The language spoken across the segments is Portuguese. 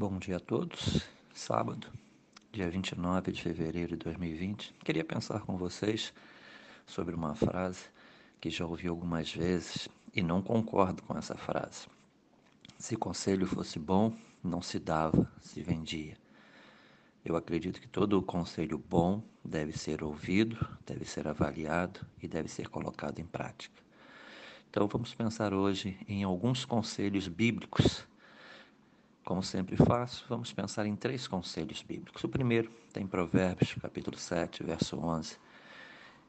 Bom dia a todos. Sábado, dia 29 de fevereiro de 2020. Queria pensar com vocês sobre uma frase que já ouvi algumas vezes e não concordo com essa frase. Se conselho fosse bom, não se dava, se vendia. Eu acredito que todo conselho bom deve ser ouvido, deve ser avaliado e deve ser colocado em prática. Então vamos pensar hoje em alguns conselhos bíblicos como sempre faço, vamos pensar em três conselhos bíblicos. O primeiro tem Provérbios, capítulo 7, verso 11.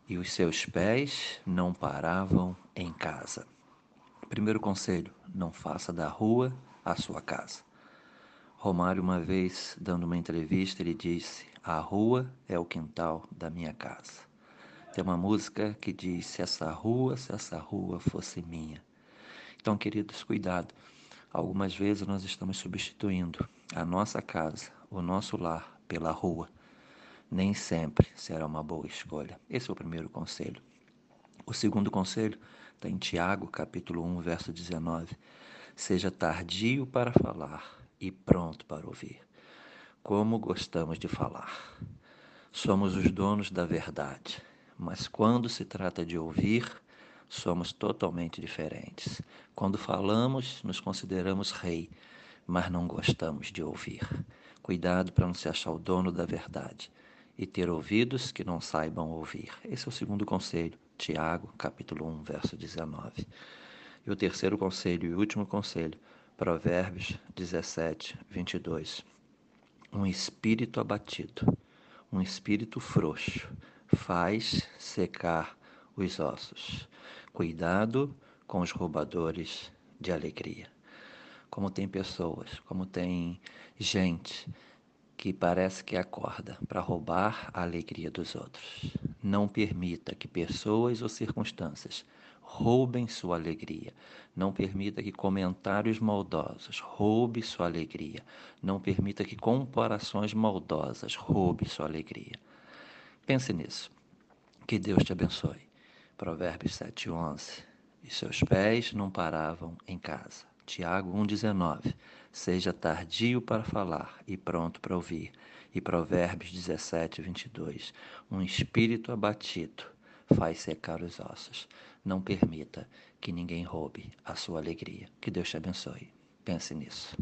E os seus pés não paravam em casa. Primeiro conselho: não faça da rua a sua casa. Romário, uma vez, dando uma entrevista, ele disse: A rua é o quintal da minha casa. Tem uma música que diz: Se essa rua, se essa rua fosse minha. Então, queridos, cuidado Algumas vezes nós estamos substituindo a nossa casa, o nosso lar, pela rua. Nem sempre será uma boa escolha. Esse é o primeiro conselho. O segundo conselho está em Tiago, capítulo 1, verso 19. Seja tardio para falar e pronto para ouvir. Como gostamos de falar. Somos os donos da verdade, mas quando se trata de ouvir, somos totalmente diferentes. Quando falamos, nos consideramos rei, mas não gostamos de ouvir. Cuidado para não se achar o dono da verdade e ter ouvidos que não saibam ouvir. Esse é o segundo conselho, Tiago, capítulo 1, verso 19. E o terceiro conselho e último conselho, Provérbios 17, 22. Um espírito abatido, um espírito frouxo, faz secar os ossos. Cuidado com os roubadores de alegria. Como tem pessoas, como tem gente que parece que acorda para roubar a alegria dos outros. Não permita que pessoas ou circunstâncias roubem sua alegria. Não permita que comentários maldosos roubem sua alegria. Não permita que comparações maldosas roubem sua alegria. Pense nisso. Que Deus te abençoe. Provérbios 7:11. E seus pés não paravam em casa. Tiago 1:19. Seja tardio para falar e pronto para ouvir. E Provérbios 17:22. Um espírito abatido faz secar os ossos. Não permita que ninguém roube a sua alegria. Que Deus te abençoe. Pense nisso.